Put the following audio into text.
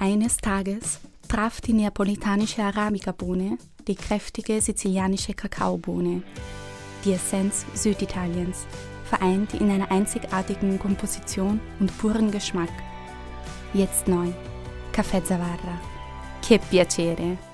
Eines Tages traf die neapolitanische Arabica-Bohne die kräftige sizilianische Kakaobohne, die Essenz Süditaliens, vereint in einer einzigartigen Komposition und puren Geschmack. Jetzt neu. Caffè Zavarra. Che piacere!